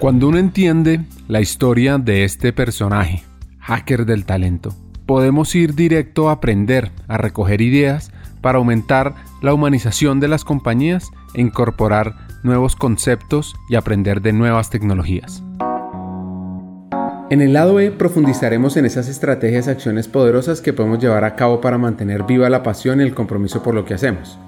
Cuando uno entiende la historia de este personaje, hacker del talento, podemos ir directo a aprender, a recoger ideas para aumentar la humanización de las compañías e incorporar nuevos conceptos y aprender de nuevas tecnologías. En el lado E profundizaremos en esas estrategias y acciones poderosas que podemos llevar a cabo para mantener viva la pasión y el compromiso por lo que hacemos.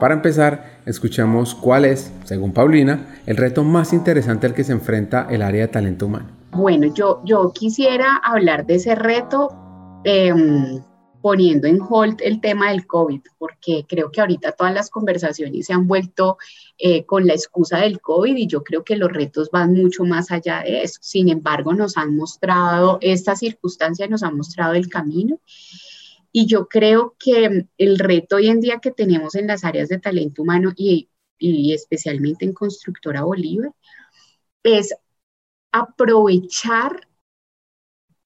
Para empezar, escuchamos cuál es, según Paulina, el reto más interesante al que se enfrenta el área de talento humano. Bueno, yo, yo quisiera hablar de ese reto em, poniendo en hold el tema del COVID, porque creo que ahorita todas las conversaciones se han vuelto eh, con la excusa del COVID y yo creo que los retos van mucho más allá de eso. Sin embargo, nos han mostrado, esta circunstancia nos ha mostrado el camino y yo creo que el reto hoy en día que tenemos en las áreas de talento humano y, especialmente en Constructora Bolívar es aprovechar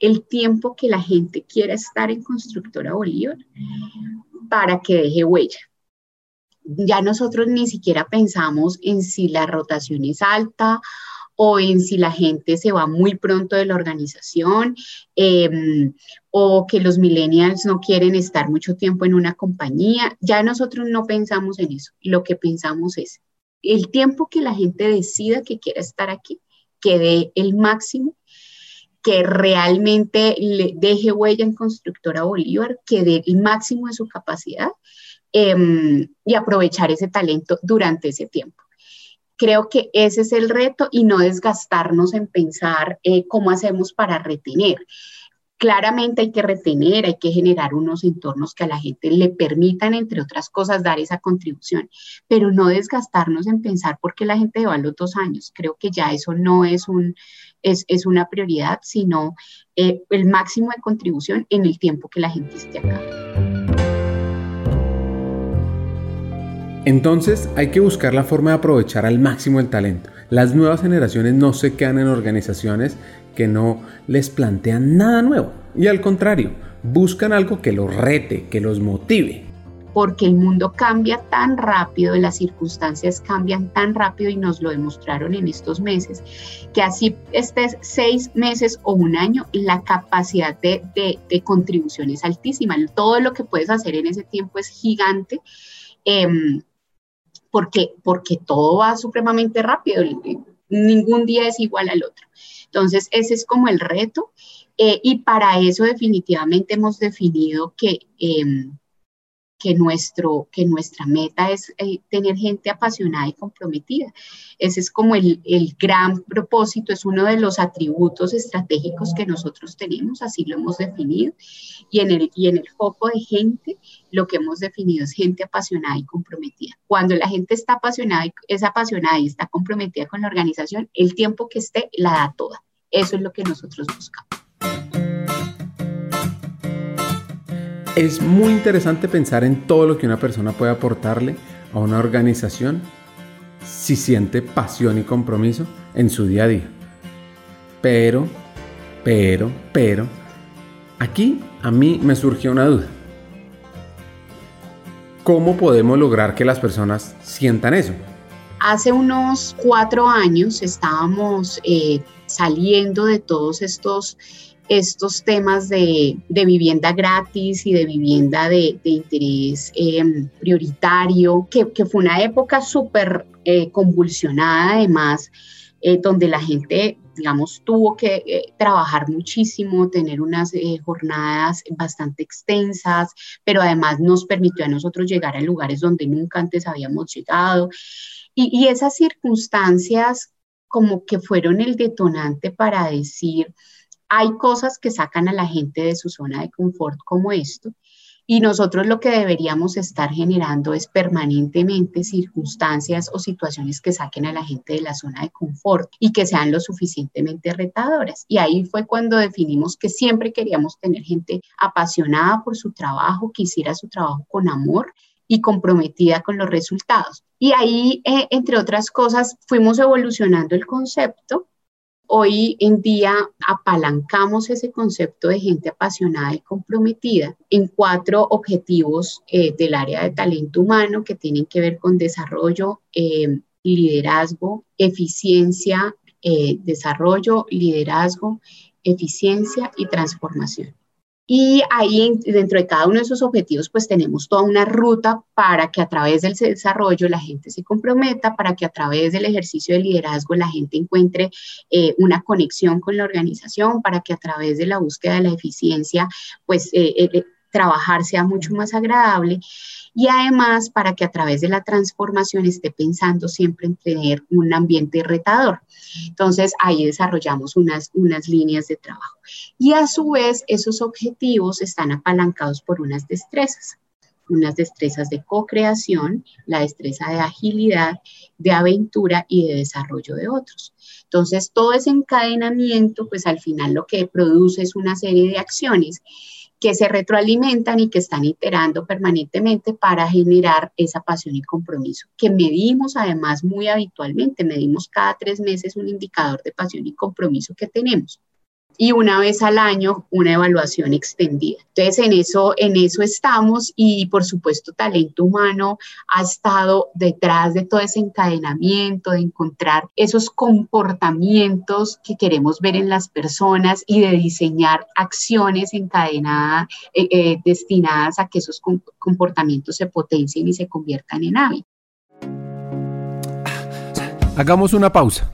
el tiempo que la gente quiera estar en Constructora Bolívar para que deje huella. Ya nosotros ni siquiera pensamos en si la rotación es alta o en si la gente se va muy pronto de la organización em, o que los millennials no quieren estar mucho tiempo en una compañía. Ya nosotros no pensamos en eso. Lo que pensamos es el tiempo que la gente decida que quiera estar aquí, que dé el máximo que realmente le deje huella en Constructora Bolívar, que dé el máximo de su capacidad em, y aprovechar ese talento durante ese tiempo. Creo que ese es el reto y no desgastarnos en pensar eh, cómo hacemos para retener. Claramente hay que retener, hay que generar unos entornos que a la gente le permitan, entre otras cosas, dar esa contribución, pero no desgastarnos en pensar por qué la gente va a los dos años. Creo que ya eso no es, un, es, es una prioridad, sino eh, el máximo de contribución en el tiempo que la gente esté acá. Entonces hay que buscar la forma de aprovechar al máximo el talento. Las nuevas generaciones no se quedan en organizaciones que no les plantean nada nuevo y al contrario, buscan algo que los rete, que los motive. Porque el mundo cambia tan rápido, las circunstancias cambian tan rápido y nos lo demostraron en estos meses, que así estés seis meses o un año, la capacidad de, contribución es altísima. Todo lo que puedes hacer en ese tiempo es gigante. Em, porque, porque todo va supremamente rápido, ningún día es igual al otro. Entonces, ese es como el reto. Eh, y para eso definitivamente hemos definido que, em, que, nuestro, que nuestra meta es eh, tener gente apasionada y comprometida. Ese es como el, el, gran propósito, es uno de los atributos estratégicos que nosotros tenemos, así lo hemos definido. Y en el, y en el foco de gente, lo que hemos definido es gente apasionada y comprometida. Cuando la gente está apasionada, es apasionada y está comprometida con la organización, el tiempo que esté la da toda. Eso es lo que nosotros buscamos. Es muy interesante pensar en todo lo que una persona puede aportarle a una organización si siente pasión y compromiso en su día a día. Pero, pero, pero, aquí a mí me surgió una duda. ¿Cómo podemos lograr que las personas sientan eso? Hace unos cuatro años estábamos eh, saliendo de todos estos estos temas de, vivienda gratis y de vivienda de, interés em, prioritario, que, fue una época súper eh, convulsionada además, eh, donde la gente, digamos, tuvo que eh, trabajar muchísimo, tener unas jornadas bastante extensas, pero además nos permitió a nosotros llegar a lugares donde nunca antes habíamos llegado. y esas circunstancias como que fueron el detonante para decir, hay cosas que sacan a la gente de su zona de confort como esto. Y nosotros lo que deberíamos estar generando es permanentemente circunstancias o situaciones que saquen a la gente de la zona de confort y que sean lo suficientemente retadoras. Y ahí fue cuando definimos que siempre queríamos tener gente apasionada por su trabajo, que hiciera su trabajo con amor y comprometida con los resultados. Y ahí, eh, entre otras cosas, fuimos evolucionando el concepto Hoy en día apalancamos ese concepto de gente apasionada y comprometida en cuatro objetivos eh, del área de talento humano que tienen que ver con desarrollo, eh, liderazgo, eficiencia eh, desarrollo, liderazgo, eficiencia y transformación. Y ahí dentro de cada uno de esos objetivos, pues tenemos toda una ruta para que a través del desarrollo la gente se comprometa, para que a través del ejercicio de liderazgo la gente encuentre eh, una conexión con la organización, para que a través de la búsqueda de la eficiencia, pues eh, trabajar sea mucho más agradable y además para que a través de la transformación esté pensando siempre en tener un ambiente retador. Entonces ahí desarrollamos unas, unas líneas de trabajo. Y a su vez esos objetivos están apalancados por unas destrezas unas destrezas de co-creación, la destreza de agilidad, de aventura y de desarrollo de otros. Entonces, todo ese encadenamiento, pues al final lo que produce es una serie de acciones que se retroalimentan y que están iterando permanentemente para generar esa pasión y compromiso, que medimos además muy habitualmente, medimos cada tres meses un indicador de pasión y compromiso que tenemos y una vez al año una evaluación extendida. Entonces, en eso, en eso estamos y por supuesto talento humano ha estado detrás de todo ese encadenamiento, de encontrar esos comportamientos que queremos ver en las personas y de diseñar acciones encadenadas, eh, eh, destinadas a que esos comportamientos se potencien y se conviertan en hábitos. Hagamos una pausa.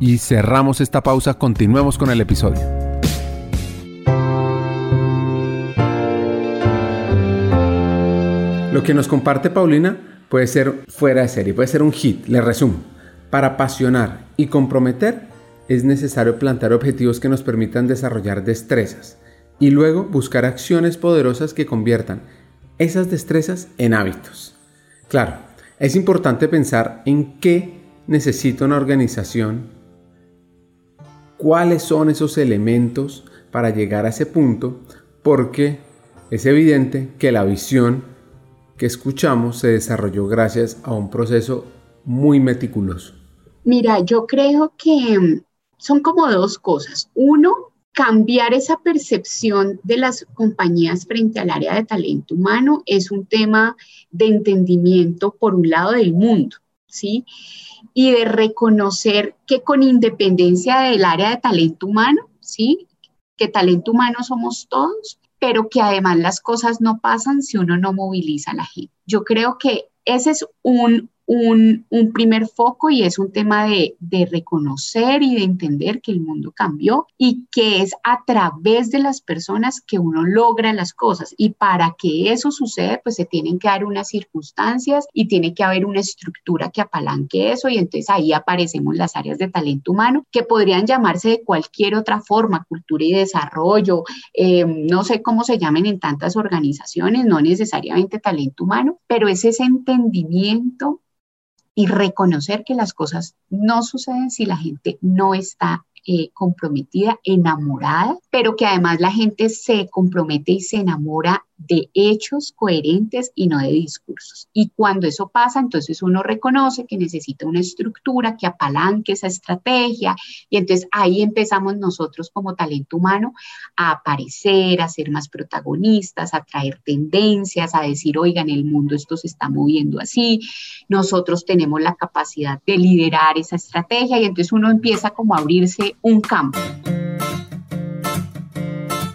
y cerramos esta pausa. Continuemos con el episodio. Lo que nos comparte Paulina puede ser fuera de serie, puede ser un hit, le resumo. Para apasionar y comprometer es necesario plantear objetivos que nos permitan desarrollar destrezas y luego buscar acciones poderosas que conviertan esas destrezas en hábitos. Claro, es importante pensar en qué necesita una organización, cuáles son esos elementos para llegar a ese punto, porque es evidente que la visión que escuchamos se desarrolló gracias a un proceso muy meticuloso. Mira, yo creo que mm, son como dos cosas. Uno, cambiar esa percepción de las compañías frente al área de talento humano es un tema de entendimiento por un lado del mundo, ¿sí? Y de reconocer que con independencia del área de talento humano, ¿sí? Que talento humano somos todos, pero que además las cosas no pasan si uno no moviliza a la gente. Yo creo que ese es un, un, primer foco y es un tema de, reconocer y de entender que el mundo cambió y que es a través de las personas que uno logra las cosas. Y para que eso suceda, pues se tienen que dar unas circunstancias y tiene que haber una estructura que apalanque eso y entonces ahí aparecemos las áreas de talento humano que podrían llamarse de cualquier otra forma, cultura y desarrollo, eh, no sé cómo se llamen en tantas organizaciones, no necesariamente talento humano, pero es ese entendimiento y reconocer que las cosas no suceden si la gente no está eh, comprometida, enamorada, pero que además la gente se compromete y se enamora de hechos coherentes y no de discursos. Y cuando eso pasa, entonces uno reconoce que necesita una estructura que apalanque esa estrategia y entonces ahí empezamos nosotros como talento humano a aparecer, a ser más protagonistas, a traer tendencias, a decir, oigan, el mundo esto se está moviendo así, nosotros tenemos la capacidad de liderar esa estrategia y entonces uno empieza como a abrirse un campo.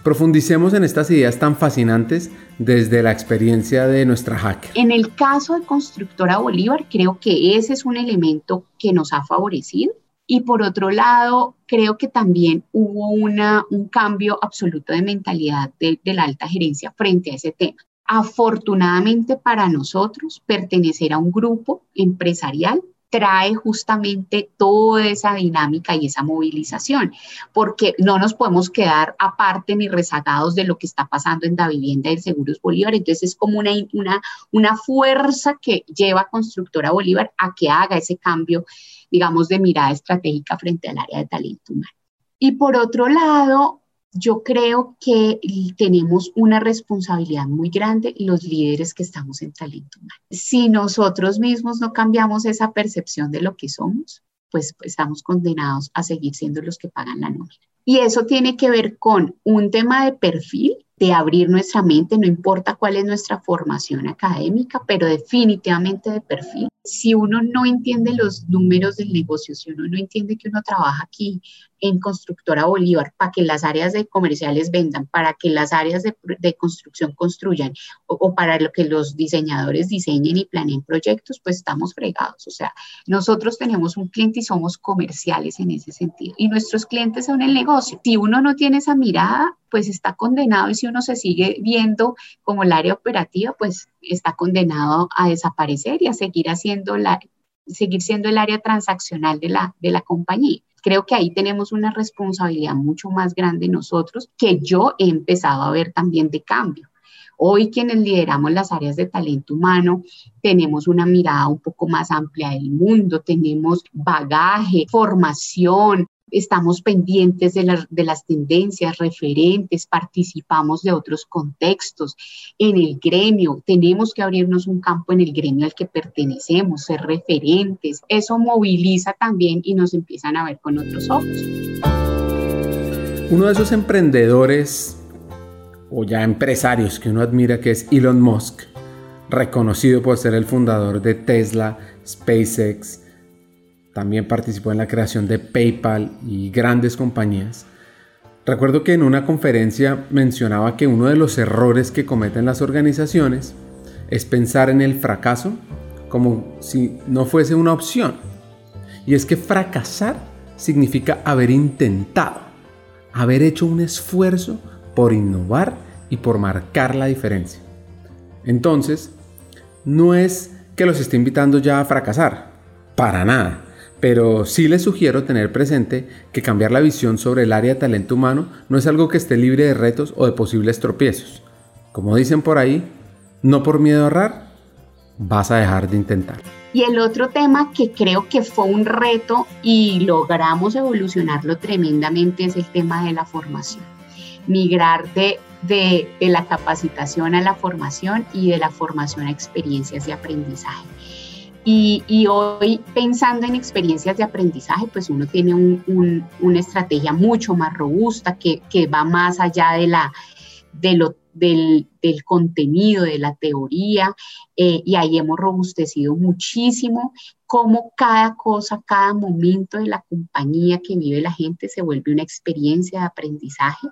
Profundicemos en estas ideas tan fascinantes desde la experiencia de nuestra hacker. En el caso de Constructora Bolívar, creo que ese es un elemento que nos ha favorecido. Y por otro lado, creo que también hubo una, un cambio absoluto de mentalidad de la alta gerencia frente a ese tema. Afortunadamente para nosotros, pertenecer a un grupo empresarial trae justamente toda esa dinámica y esa movilización, porque no nos podemos quedar aparte ni rezagados de lo que está pasando en la vivienda del Seguros Bolívar. Entonces es como una, una, una fuerza que lleva a Constructora Bolívar a que haga ese cambio, digamos, de mirada estratégica frente al área de talento humano. Y por otro lado, yo creo que tenemos una responsabilidad muy grande los líderes que estamos en talento humano. Si nosotros mismos no cambiamos esa percepción de lo que somos, pues estamos condenados a seguir siendo los que pagan la nómina. Y eso tiene que ver con un tema de perfil de abrir nuestra mente, no importa cuál es nuestra formación académica, pero definitivamente de perfil. Si uno no entiende los números del negocio, si uno no entiende que uno trabaja aquí en Constructora Bolívar para que las áreas de comerciales vendan, para que las áreas de, construcción construyan o, para lo que los diseñadores diseñen y planeen proyectos, pues estamos fregados. O sea, nosotros tenemos un cliente y somos comerciales en ese sentido. Y nuestros clientes son el negocio. Si uno no tiene esa mirada, pues está condenado y si uno se sigue viendo como el área operativa, pues está condenado a desaparecer y a seguir haciendo seguir siendo el área transaccional de la, de la compañía. Creo que ahí tenemos una responsabilidad mucho más grande nosotros que yo he empezado a ver también de cambio. Hoy quienes lideramos las áreas de talento humano tenemos una mirada un poco más amplia del mundo, tenemos bagaje, formación, estamos pendientes de, las tendencias, referentes, participamos de otros contextos. En el gremio, tenemos que abrirnos un campo en el gremio al que pertenecemos, ser referentes. Eso moviliza también y nos empiezan a ver con otros ojos. Uno de esos emprendedores o ya empresarios que uno admira que es Elon Musk, reconocido por ser el fundador de Tesla, SpaceX, también participó en la creación de PayPal y grandes compañías. Recuerdo que en una conferencia mencionaba que uno de los errores que cometen las organizaciones es pensar en el fracaso como si no fuese una opción. Y es que fracasar significa haber intentado, haber hecho un esfuerzo por innovar y por marcar la diferencia. Entonces, no es que los esté invitando ya a fracasar, para nada pero sí les sugiero tener presente que cambiar la visión sobre el área de talento humano no es algo que esté libre de retos o de posibles tropiezos. Como dicen por ahí, no por miedo a errar, vas a dejar de intentar. Y el otro tema que creo que fue un reto y logramos evolucionarlo tremendamente es el tema de la formación. Migrar de, de, de la capacitación a la formación y de la formación a experiencias de aprendizaje. Y, hoy pensando en experiencias de aprendizaje, pues uno tiene una estrategia mucho más robusta que, va más allá de la, del, contenido, de la teoría, eh, y ahí hemos robustecido muchísimo cómo cada cosa, cada momento de la compañía que vive la gente se vuelve una experiencia de aprendizaje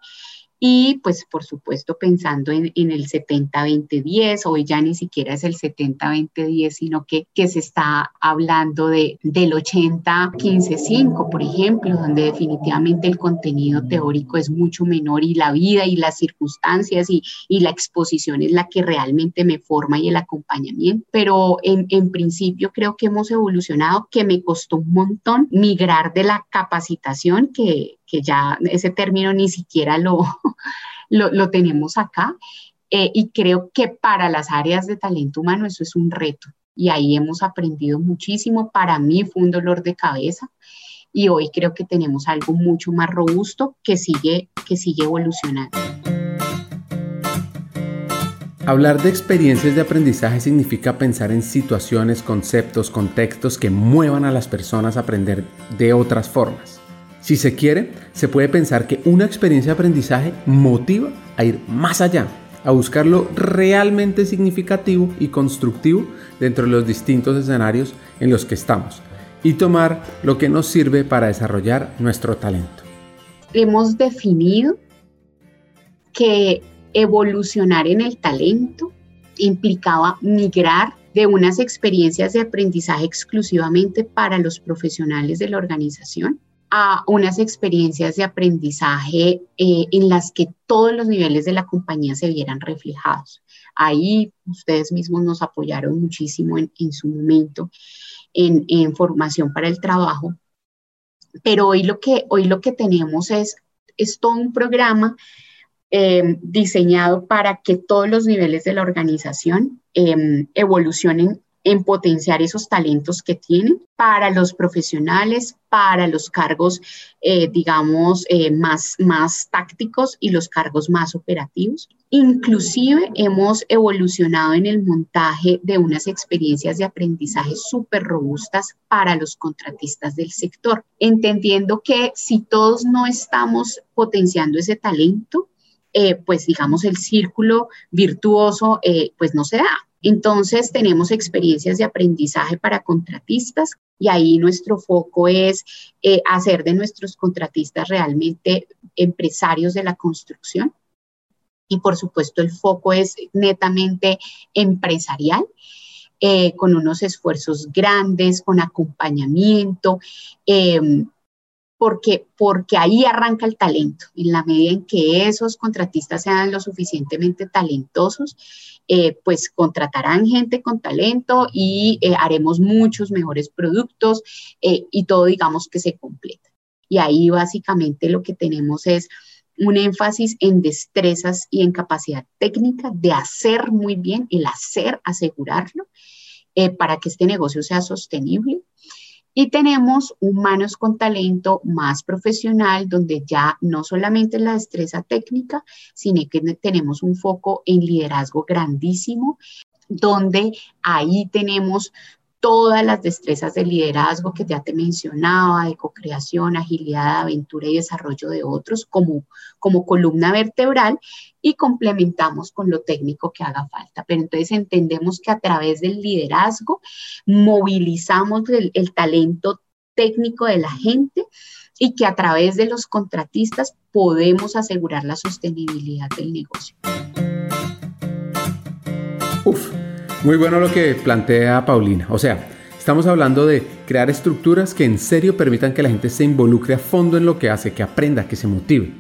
y pues por supuesto pensando en, el 70-20-10, hoy ya ni siquiera es el 70-20-10, sino que, que se está hablando de, del 80-15-5, por ejemplo, donde definitivamente el contenido teórico es mucho menor y la vida y las circunstancias y, y la exposición es la que realmente me forma y el acompañamiento. Pero en, en principio creo que hemos evolucionado, que me costó un montón migrar de la capacitación que que ya ese término ni siquiera lo, lo, tenemos acá. Eh, y creo que para las áreas de talento humano eso es un reto. Y ahí hemos aprendido muchísimo. Para mí fue un dolor de cabeza y hoy creo que tenemos algo mucho más robusto que sigue, que sigue evolucionando. Hablar de experiencias de aprendizaje significa pensar en situaciones, conceptos, contextos que muevan a las personas a aprender de otras formas. Si se quiere, se puede pensar que una experiencia de aprendizaje motiva a ir más allá, a buscar lo realmente significativo y constructivo dentro de los distintos escenarios en los que estamos y tomar lo que nos sirve para desarrollar nuestro talento. Hemos definido que evolucionar en el talento implicaba migrar de unas experiencias de aprendizaje exclusivamente para los profesionales de la organización a unas experiencias de aprendizaje eh, en las que todos los niveles de la compañía se vieran reflejados. Ahí ustedes mismos nos apoyaron muchísimo en, su momento en, formación para el trabajo, pero hoy lo que, hoy lo que tenemos es, es todo un programa eh, diseñado para que todos los niveles de la organización eh, evolucionen en potenciar esos talentos que tienen para los profesionales, para los cargos, eh, digamos, eh, más, más tácticos y los cargos más operativos. Inclusive hemos evolucionado en el montaje de unas experiencias de aprendizaje súper robustas para los contratistas del sector, entendiendo que si todos no estamos potenciando ese talento, eh, pues digamos el círculo virtuoso pues no se da. Entonces, tenemos experiencias de aprendizaje para contratistas y ahí nuestro foco es eh, hacer de nuestros contratistas realmente empresarios de la construcción. Y por supuesto, el foco es netamente empresarial. Eh, con unos esfuerzos grandes, con acompañamiento, em, porque, porque ahí arranca el talento. En la medida en que esos contratistas sean lo suficientemente talentosos, eh, pues contratarán gente con talento y eh, haremos muchos mejores productos eh, y todo digamos que se completa. Y ahí básicamente lo que tenemos es un énfasis en destrezas y en capacidad técnica de hacer muy bien, el hacer, asegurarlo, para que este negocio sea sostenible y tenemos humanos con talento más profesional, donde ya no solamente la destreza técnica, sino que tenemos un foco en liderazgo grandísimo, donde ahí tenemos todas las destrezas de liderazgo que ya te mencionaba, de co-creación, agilidad, aventura y desarrollo de otros como, como columna vertebral y complementamos con lo técnico que haga falta. Pero entonces entendemos que a través del liderazgo movilizamos el, el talento técnico de la gente y que a través de los contratistas podemos asegurar la sostenibilidad del negocio. Muy bueno lo que plantea Paulina. O sea, estamos hablando de crear estructuras que en serio permitan que la gente se involucre a fondo en lo que hace, que aprenda, que se motive.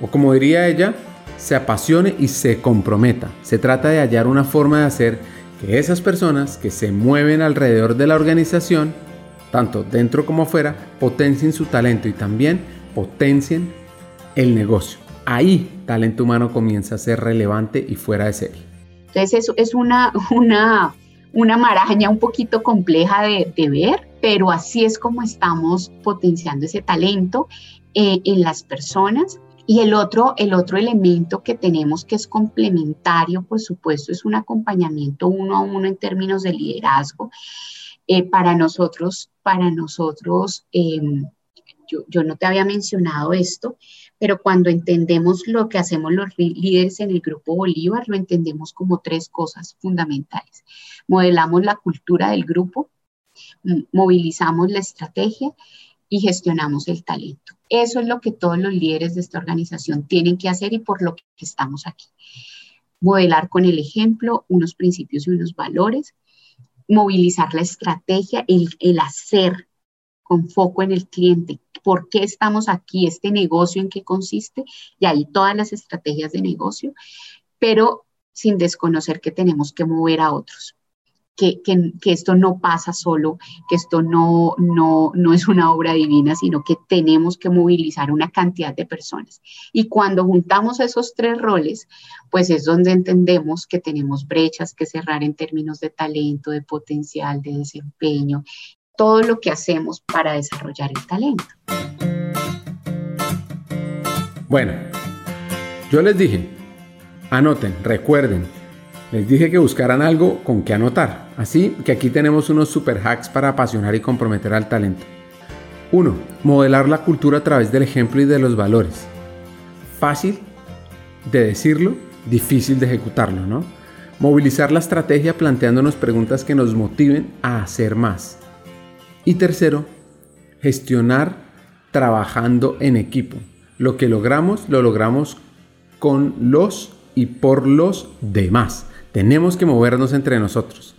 O como diría ella, se apasione y se comprometa. Se trata de hallar una forma de hacer que esas personas que se mueven alrededor de la organización, tanto dentro como afuera, potencien su talento y también potencien el negocio. Ahí talento humano comienza a ser relevante y fuera de serie. Entonces es, una, una, una maraña un poquito compleja de, ver, pero así es como estamos potenciando ese talento eh, en las personas. Y el otro, el otro elemento que tenemos que es complementario, por supuesto, es un acompañamiento uno a uno en términos de liderazgo. Eh, para nosotros, para nosotros, em, yo, yo, no te había mencionado esto, pero cuando entendemos lo que hacemos los líderes en el Grupo Bolívar, lo entendemos como tres cosas fundamentales. Modelamos la cultura del grupo, movilizamos la estrategia y gestionamos el talento. Eso es lo que todos los líderes de esta organización tienen que hacer y por lo que estamos aquí. Modelar con el ejemplo unos principios y unos valores, movilizar la estrategia, el, hacer con foco en el cliente. ¿Por qué estamos aquí? ¿Este negocio en qué consiste? Y ahí todas las estrategias de negocio, pero sin desconocer que tenemos que mover a otros. Que, que, esto no pasa solo, que esto no, no, no es una obra divina, sino que tenemos que movilizar una cantidad de personas. Y cuando juntamos esos tres roles, pues es donde entendemos que tenemos brechas que cerrar en términos de talento, de potencial, de desempeño todo lo que hacemos para desarrollar el talento. Bueno, yo les dije, anoten, recuerden, les dije que buscaran algo con que anotar. Así que aquí tenemos unos super hacks para apasionar y comprometer al talento. 1. Modelar la cultura a través del ejemplo y de los valores. Fácil de decirlo, difícil de ejecutarlo, ¿no? Movilizar la estrategia planteándonos preguntas que nos motiven a hacer más. Y tercero, gestionar trabajando en equipo. Lo que logramos, lo logramos con los y por los demás. Tenemos que movernos entre nosotros.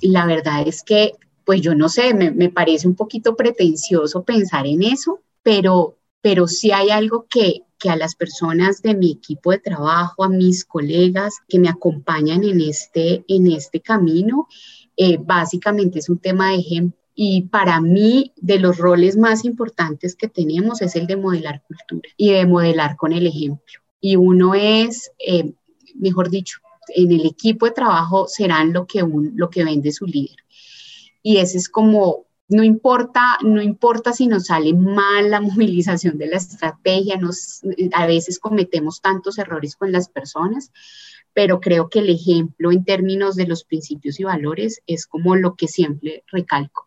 La verdad es que, pues yo no sé, me, parece un poquito pretencioso pensar en eso, pero, pero sí hay algo que, que a las personas de mi equipo de trabajo, a mis colegas que me acompañan en este, en este camino, eh, básicamente es un tema de ejemplo y para mí, de los roles más importantes que tenemos es el de modelar cultura y de modelar con el ejemplo. Y uno es, eh, mejor dicho, en el equipo de trabajo serán lo que, un, lo que vende su líder. y ese es como no importa, no importa si nos sale mal la movilización de la estrategia, nos, a veces cometemos tantos errores con las personas, pero creo que el ejemplo en términos de los principios y valores es como lo que siempre recalco.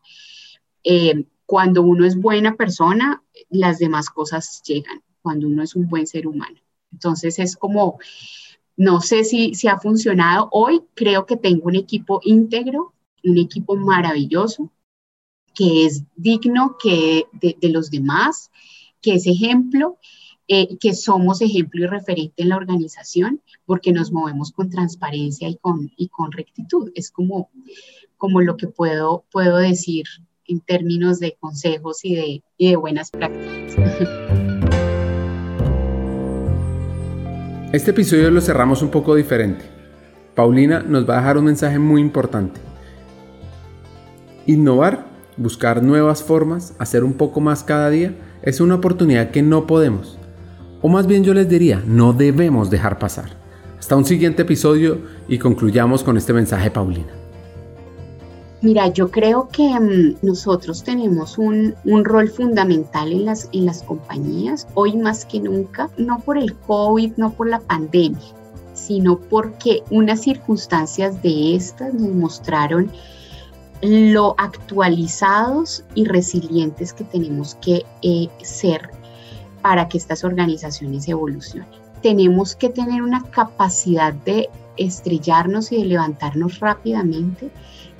Eh, cuando uno es buena persona, las demás cosas llegan, cuando uno es un buen ser humano. Entonces es como, no sé si, si ha funcionado. Hoy creo que tengo un equipo íntegro, un equipo maravilloso, que es digno que de, los demás, que es ejemplo, eh, que somos ejemplo y referente en la organización, porque nos movemos con transparencia y con, y con rectitud. Es como, como lo que puedo, puedo decir en términos de consejos y de, y de buenas prácticas. Este episodio lo cerramos un poco diferente. Paulina nos va a dejar un mensaje muy importante. Innovar buscar nuevas formas, hacer un poco más cada día, es una oportunidad que no podemos, o más bien yo les diría, no debemos dejar pasar. Hasta un siguiente episodio y concluyamos con este mensaje, Paulina. Mira, yo creo que mm, nosotros tenemos un, un, rol fundamental en las, en las compañías, hoy más que nunca, no por el COVID, no por la pandemia, sino porque unas circunstancias de estas nos mostraron lo actualizados y resilientes que tenemos que eh, ser para que estas organizaciones evolucionen. Tenemos que tener una capacidad de estrellarnos y de levantarnos rápidamente,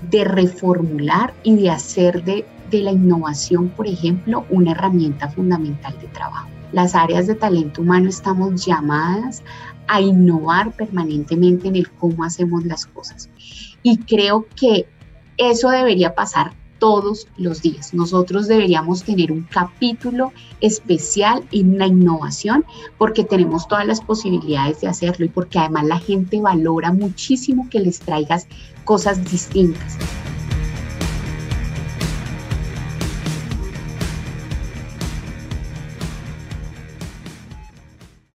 de reformular y de hacer de, de la innovación, por ejemplo, una herramienta fundamental de trabajo. Las áreas de talento humano estamos llamadas a innovar permanentemente en el cómo hacemos las cosas. Y creo que eso debería pasar todos los días. Nosotros deberíamos tener un capítulo especial en la innovación porque tenemos todas las posibilidades de hacerlo y porque además la gente valora muchísimo que les traigas cosas distintas.